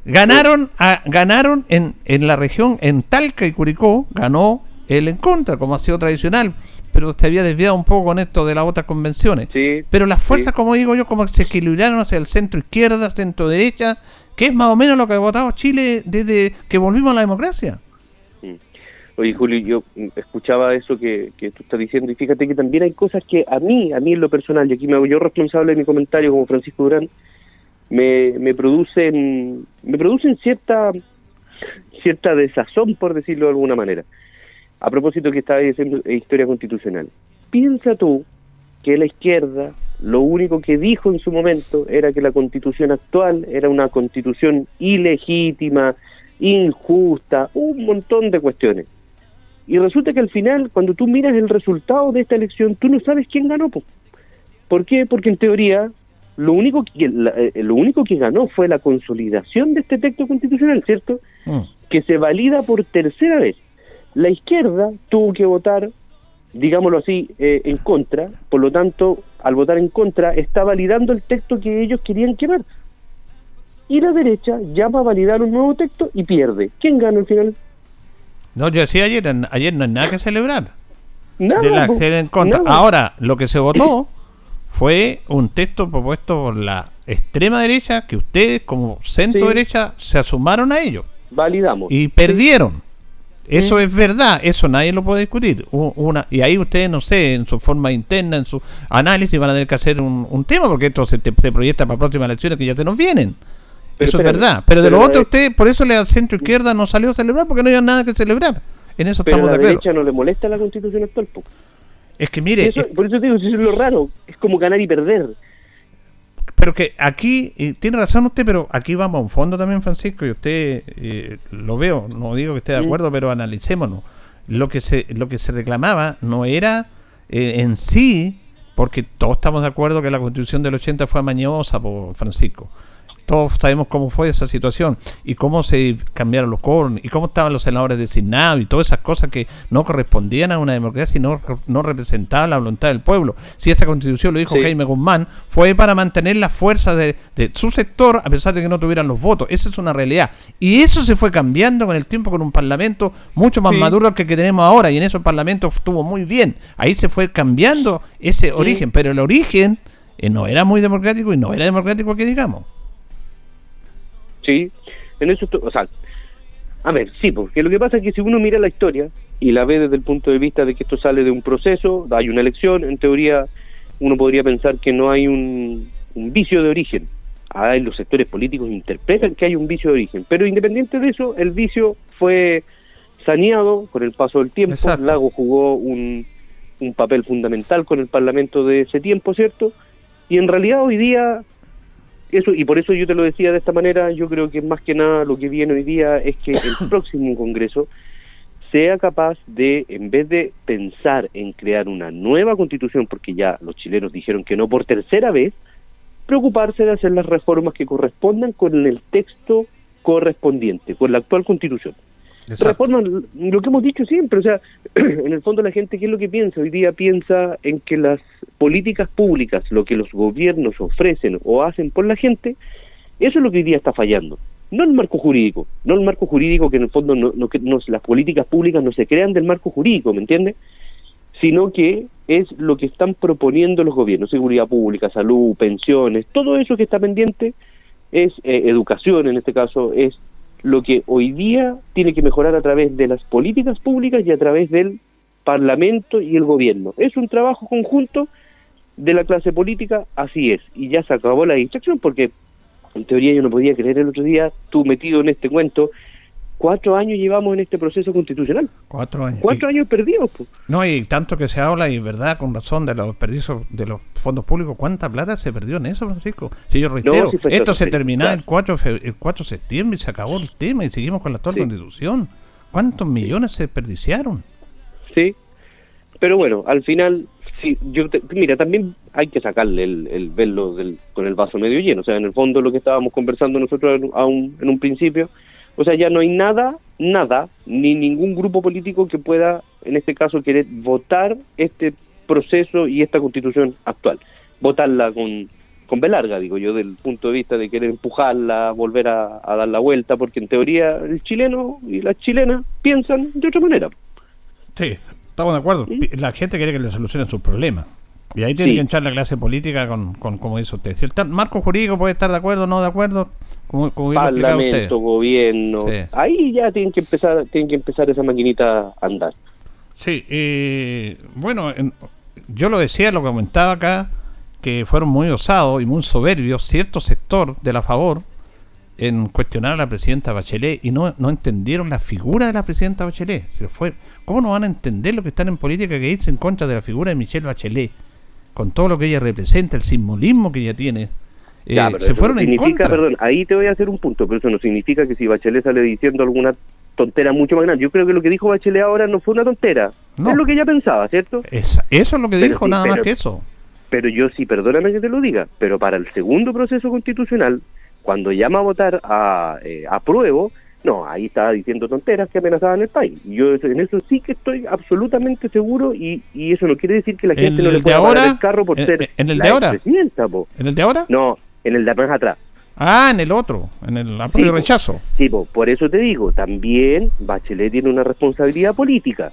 Ganaron, a, ganaron en, en la región, en Talca y Curicó, ganó el en contra, como ha sido tradicional, pero se había desviado un poco con esto de las otras convenciones. pero las fuerzas, como digo yo, como se equilibraron hacia el centro izquierda, centro derecha, que es más o menos lo que ha votado Chile desde que volvimos a la democracia. Oye, Julio, yo escuchaba eso que, que tú estás diciendo y fíjate que también hay cosas que a mí, a mí en lo personal, y aquí me hago yo responsable de mi comentario como Francisco Durán, me, me producen me producen cierta cierta desazón, por decirlo de alguna manera. A propósito que estaba diciendo historia constitucional. Piensa tú que la izquierda lo único que dijo en su momento era que la constitución actual era una constitución ilegítima, injusta, un montón de cuestiones. Y resulta que al final, cuando tú miras el resultado de esta elección, tú no sabes quién ganó. ¿Por qué? Porque en teoría lo único que eh, lo único que ganó fue la consolidación de este texto constitucional, ¿cierto? Mm. Que se valida por tercera vez. La izquierda tuvo que votar, digámoslo así, eh, en contra, por lo tanto, al votar en contra, está validando el texto que ellos querían quemar. Y la derecha llama a validar un nuevo texto y pierde. ¿Quién gana al final? No, yo decía ayer, ayer no hay nada que celebrar. de la en contra. Ahora, lo que se votó fue un texto propuesto por la extrema derecha que ustedes como centro derecha se asumaron a ello. Validamos. Y perdieron. Eso es verdad, eso nadie lo puede discutir. Una, y ahí ustedes, no sé, en su forma interna, en su análisis, van a tener que hacer un, tema, porque esto se, se proyecta para próximas elecciones que ya se nos vienen eso es verdad. Pero de lo otro, usted, por eso la centro izquierda no salió a celebrar, porque no había nada que celebrar. En eso estamos de acuerdo. a la derecha no le molesta la constitución actual. Es que mire. por eso digo, eso es lo raro. Es como ganar y perder. Pero que aquí, tiene razón usted, pero aquí vamos a un fondo también, Francisco, y usted eh, lo veo, no digo que esté de acuerdo, pero analicémonos. Lo que se, lo que se reclamaba no era eh, en sí, porque todos estamos de acuerdo que la constitución del 80 fue amañosa, por Francisco todos sabemos cómo fue esa situación y cómo se cambiaron los cornos y cómo estaban los senadores designados y todas esas cosas que no correspondían a una democracia y no, no representaban la voluntad del pueblo. Si esa constitución, lo dijo Jaime Guzmán, fue para mantener la fuerza de, su sector a pesar de que no tuvieran los votos. Esa es una realidad. Y eso se fue cambiando con el tiempo con un parlamento mucho más maduro que el que tenemos ahora y en eso el parlamento estuvo muy bien. Ahí se fue cambiando ese origen, pero el origen eh, no era muy democrático y no era democrático que digamos. Sí, en eso, o sea, a ver, sí, porque lo que pasa es que si uno mira la historia y la ve desde el punto de vista de que esto sale de un proceso, hay una elección, en teoría uno podría pensar que no hay un, vicio de origen. Ahí los sectores políticos interpretan que hay un vicio de origen, pero independiente de eso, el vicio fue saneado con el paso del tiempo. Lago jugó un, un papel fundamental con el Parlamento de ese tiempo, ¿cierto? Y en realidad hoy día, eso y por eso yo te lo decía de esta manera, yo creo que más que nada lo que viene hoy día es que el próximo Congreso sea capaz de, en vez de pensar en crear una nueva constitución, porque ya los chilenos dijeron que no por tercera vez, preocuparse de hacer las reformas que correspondan con el texto correspondiente, con la actual constitución. Reforman lo que hemos dicho siempre, o sea, en el fondo la gente, ¿qué es lo que piensa? Hoy día piensa en que las políticas públicas, lo que los gobiernos ofrecen o hacen por la gente, eso es lo que hoy día está fallando. No el marco jurídico, no el marco jurídico que en el fondo no, no, que las políticas públicas no se crean del marco jurídico, ¿me entiendes? Sino que es lo que están proponiendo los gobiernos, seguridad pública, salud, pensiones, todo eso que está pendiente es eh, educación en este caso, es lo que hoy día tiene que mejorar a través de las políticas públicas y a través del Parlamento y el gobierno. Es un trabajo conjunto de la clase política, así es, y ya se acabó la distracción porque en teoría yo no podía creer el otro día, tú metido en este cuento, cuatro años llevamos en este proceso constitucional. Cuatro años. Cuatro años perdidos. No, y tanto que se habla, y verdad, con razón, de los desperdicios de los fondos públicos, ¿cuánta plata se perdió en eso, Francisco? Si yo reitero, esto se terminaba el, 4 el 4 de septiembre y se acabó el tema y seguimos con la actual constitución. ¿Cuántos millones se desperdiciaron? Sí, pero bueno, al final sí, yo mira, también hay que sacarle el, el velo del, con el vaso medio lleno. O sea, en el fondo lo que estábamos conversando nosotros aún en un principio o sea, ya no hay nada, nada, ni ningún grupo político que pueda, en este caso, querer votar este proceso y esta constitución actual. Votarla con, con B larga, digo yo, del punto de vista de querer empujarla, volver a, dar la vuelta, porque en teoría el chileno y las chilenas piensan de otra manera. Sí, estamos de acuerdo. La gente quiere que le solucionen sus problemas. Y ahí tiene que echar la clase política con, con como dice usted. Si el marco jurídico puede estar de acuerdo o no de acuerdo, como, Parlamento, gobierno. Ahí ya tienen que empezar tienen que empezar esa maquinita a andar. Sí, bueno, yo lo decía, lo comentaba acá, que fueron muy osados y muy soberbios cierto sector de la favor en cuestionar a la presidenta Bachelet y no, no entendieron la figura de la presidenta Bachelet. fue, ¿Cómo no van a entender lo que están en política que irse en contra de la figura de Michelle Bachelet? Con todo lo que ella representa, el simbolismo que ella tiene eh, se fueron en contra. Perdón, ahí te voy a hacer un punto, pero eso no significa que si Bachelet sale diciendo alguna tontera mucho más grande. Yo creo que lo que dijo Bachelet ahora no fue una tontera. Es lo que ella pensaba, ¿cierto? eso es lo que dijo, nada más que eso. Pero yo sí, perdóname que te lo diga, pero para el segundo proceso constitucional, cuando llama a votar a, eh, apruebo, no, ahí estaba diciendo tonteras que amenazaban el país. Yo en eso sí que estoy absolutamente seguro y, y eso no quiere decir que la gente no le pueda ahora, el carro por ser ¿En el de ahora? ¿En el de ahora? No, en el de más atrás. Ah, en el otro, en el apoyo rechazo. Sí, por eso te digo, también Bachelet tiene una responsabilidad política.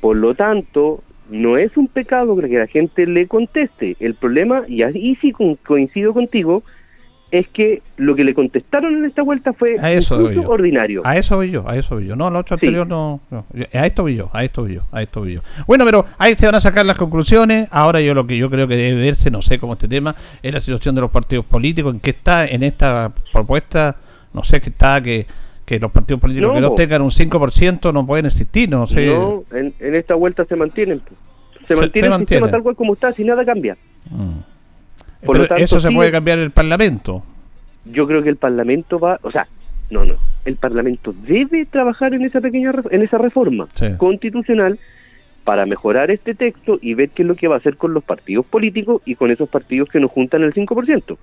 Por lo tanto, no es un pecado que la gente le conteste. El problema, y ahí sí coincido contigo, es que lo que le contestaron en esta vuelta fue a eso ordinario. A eso voy yo, a eso voy yo. No, lo otro anterior no, A esto voy yo, a esto voy yo, a esto voy yo. Bueno, pero ahí se van a sacar las conclusiones. Ahora yo lo que yo creo que debe verse, no sé cómo este tema, es la situación de los partidos políticos, en qué está en esta propuesta, no sé qué está, que, que los partidos políticos que no tengan un 5% no pueden existir, no sé. No, en, esta vuelta se mantienen. Se, mantiene el sistema tal cual como está, si nada cambia. Mm eso se puede cambiar el Parlamento. Yo creo que el Parlamento va, o sea, no, no, el Parlamento debe trabajar en esa pequeña en esa reforma constitucional para mejorar este texto y ver qué es lo que va a hacer con los partidos políticos y con esos partidos que nos juntan el 5%.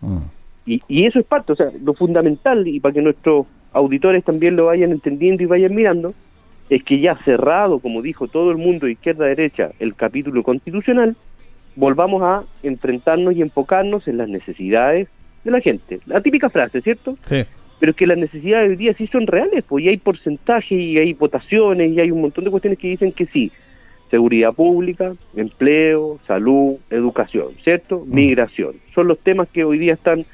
Mm. Y, y eso es parte, o sea, lo fundamental, y para que nuestros auditores también lo vayan entendiendo y vayan mirando, es que ya cerrado, como dijo todo el mundo, izquierda-derecha, el capítulo constitucional, volvamos a enfrentarnos y enfocarnos en las necesidades de la gente. La típica frase, ¿cierto? Sí. Pero es que las necesidades de hoy día sí son reales, pues y hay porcentajes y hay votaciones y hay un montón de cuestiones que dicen que sí. Seguridad pública, empleo, salud, educación, ¿cierto? Migración. Son los temas que hoy día están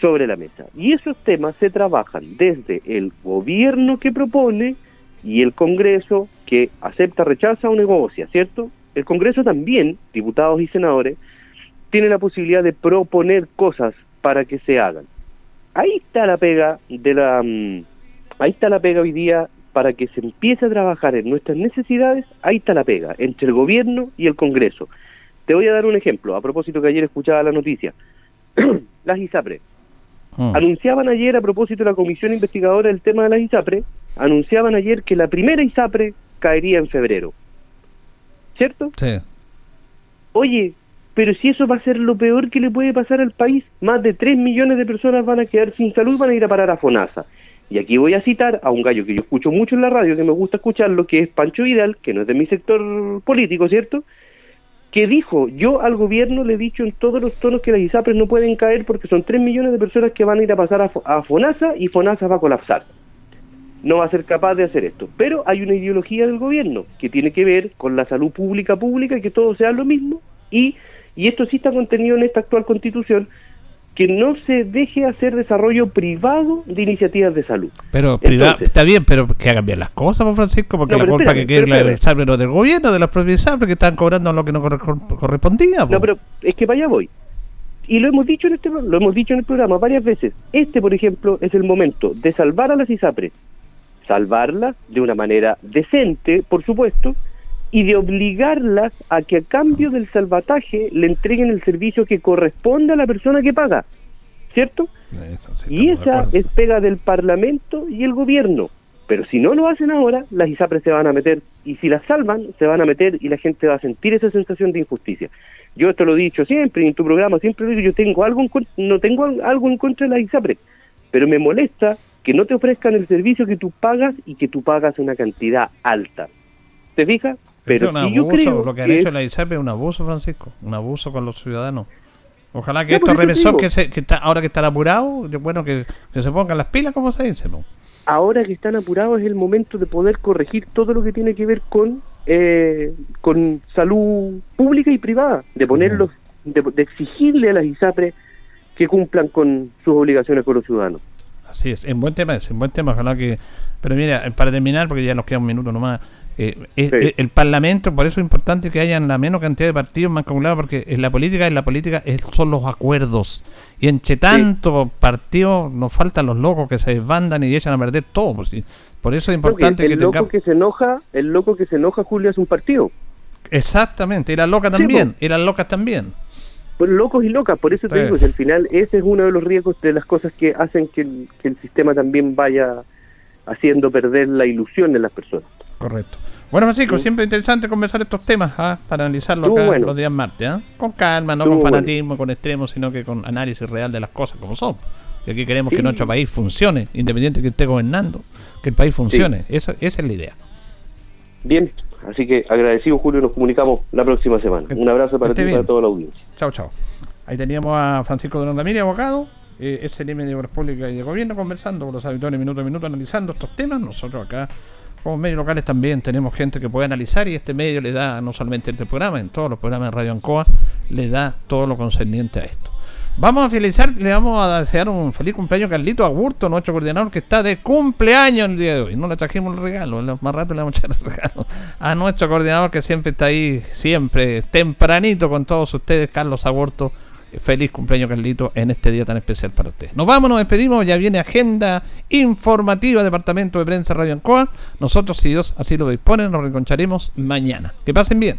sobre la mesa. Y esos temas se trabajan desde el gobierno que propone y el Congreso que acepta, rechaza o negocia, ¿cierto? El Congreso también, diputados y senadores, tiene la posibilidad de proponer cosas para que se hagan. Ahí está la pega de la mm, ahí está la pega hoy día para que se empiece a trabajar en nuestras necesidades, ahí está la pega entre el gobierno y el Congreso. Te voy a dar un ejemplo, a propósito que ayer escuchaba la noticia. las ISAPRE. Anunciaban ayer, a propósito de la comisión investigadora del tema de las ISAPRE, anunciaban ayer que la primera ISAPRE caería en febrero. ¿Cierto? Sí. Oye, pero si eso va a ser lo peor que le puede pasar al país, más de 3 millones de personas van a quedar sin salud y van a ir a parar a FONASA. Y aquí voy a citar a un gallo que yo escucho mucho en la radio, que me gusta escucharlo, que es Pancho Vidal, que no es de mi sector político, ¿cierto? Que dijo, yo al gobierno le he dicho en todos los tonos que las ISAPRES no pueden caer porque son 3 millones de personas que van a ir a pasar a, a FONASA y FONASA va a colapsar. No va a ser capaz de hacer esto. Pero hay una ideología del gobierno que tiene que ver con la salud pública pública y que todo sea lo mismo. Y, y esto sí está contenido en esta actual constitución, que no se deje hacer desarrollo privado de iniciativas de salud. Pero privado, está bien, pero que hagan bien las cosas, pues, Francisco, porque No, la culpa espérame, que quiere pero la no del gobierno, de las ISAPRE que están cobrando lo que no corre- correspondía. pues. No, pero es que para allá voy. Y lo hemos dicho en este lo hemos dicho en el programa varias veces. Este, por ejemplo, es el momento de salvar a las ISAPRES, salvarlas de una manera decente, por supuesto, y de obligarlas a que a cambio del salvataje le entreguen el servicio que corresponde a la persona que paga, ¿cierto? y esa es pega del Parlamento y el gobierno. Pero si no lo hacen ahora, las ISAPRES se van a meter, y si las salvan, se van a meter y la gente va a sentir esa sensación de injusticia. Yo esto lo he dicho siempre, en tu programa siempre lo digo, yo tengo algo en, no tengo al- algo en contra de las ISAPRES, pero me molesta que no te ofrezcan el servicio que tú pagas y que tú pagas una cantidad alta. ¿Te fijas? Pero es un si yo abuso, creo lo que han que hecho la ISAPRE es un abuso, Francisco, un abuso con los ciudadanos. Ojalá que No, estos represores que, se- que está, ahora que están apurados, bueno, que, que se pongan las pilas, como se dice. ¿no? ahora que están apurados es el momento de poder corregir todo lo que tiene que ver con eh, con salud pública y privada, de ponerlos, de, de exigirle a las ISAPRE que cumplan con sus obligaciones con los ciudadanos. Así es, en buen tema, es en buen tema, ojalá que... Pero mira, para terminar, porque ya nos queda un minuto nomás, eh, eh, el Parlamento, por eso es importante que hayan la menos cantidad de partidos más calculados, porque en la política, en la política es- son los acuerdos. Y entre tanto partido nos faltan los locos que se desbandan y echan a perder todo. Por, si- por eso es importante el que loco tengamos... que se enoja, el loco que se enoja, Julio, es un partido. Exactamente, y las locas Sí, también, y las locas también. Locos y locas, por eso te Sí. digo, que al final ese es uno de los riesgos de las cosas que hacen que el, que el sistema también vaya haciendo perder la ilusión de las personas. Correcto. Bueno, Francisco, siempre interesante conversar estos temas ¿ah? para analizarlos Estuvo acá bueno. los días martes. ¿ah? Con calma, no con bueno. fanatismo, con extremos, sino que con análisis real de las cosas como son. Y aquí queremos Sí. que nuestro país funcione, independiente de que esté gobernando, que el país funcione. Esa, esa es la idea. Bien, así que agradecido Julio, nos comunicamos la próxima semana. Un abrazo para ti y para toda la audiencia. Chao, chao. Ahí teníamos a Francisco Durán Ramírez, abogado, eh, SLM de Obras Públicas y de Gobierno, conversando con los habitores minuto a minuto, analizando estos temas. Nosotros acá, como medios locales, también tenemos gente que puede analizar y este medio le da, no solamente en este programa, en todos los programas de Radio Ancoa, le da todo lo concerniente a esto. Vamos a finalizar, le vamos a desear un feliz cumpleaños a Carlito Agurto, nuestro coordinador que está de cumpleaños el día de hoy. No le trajimos el regalo, lo- más rato le vamos a echar el regalo a nuestro coordinador que siempre está ahí, siempre tempranito con todos ustedes, Carlos Agurto. Feliz cumpleaños, Carlito, en este día tan especial para ustedes. Nos vamos, nos despedimos. Ya viene agenda informativa, Departamento de Prensa Radio Ancoa. Nosotros, si Dios así lo dispone, nos reencontraremos mañana. Que pasen bien.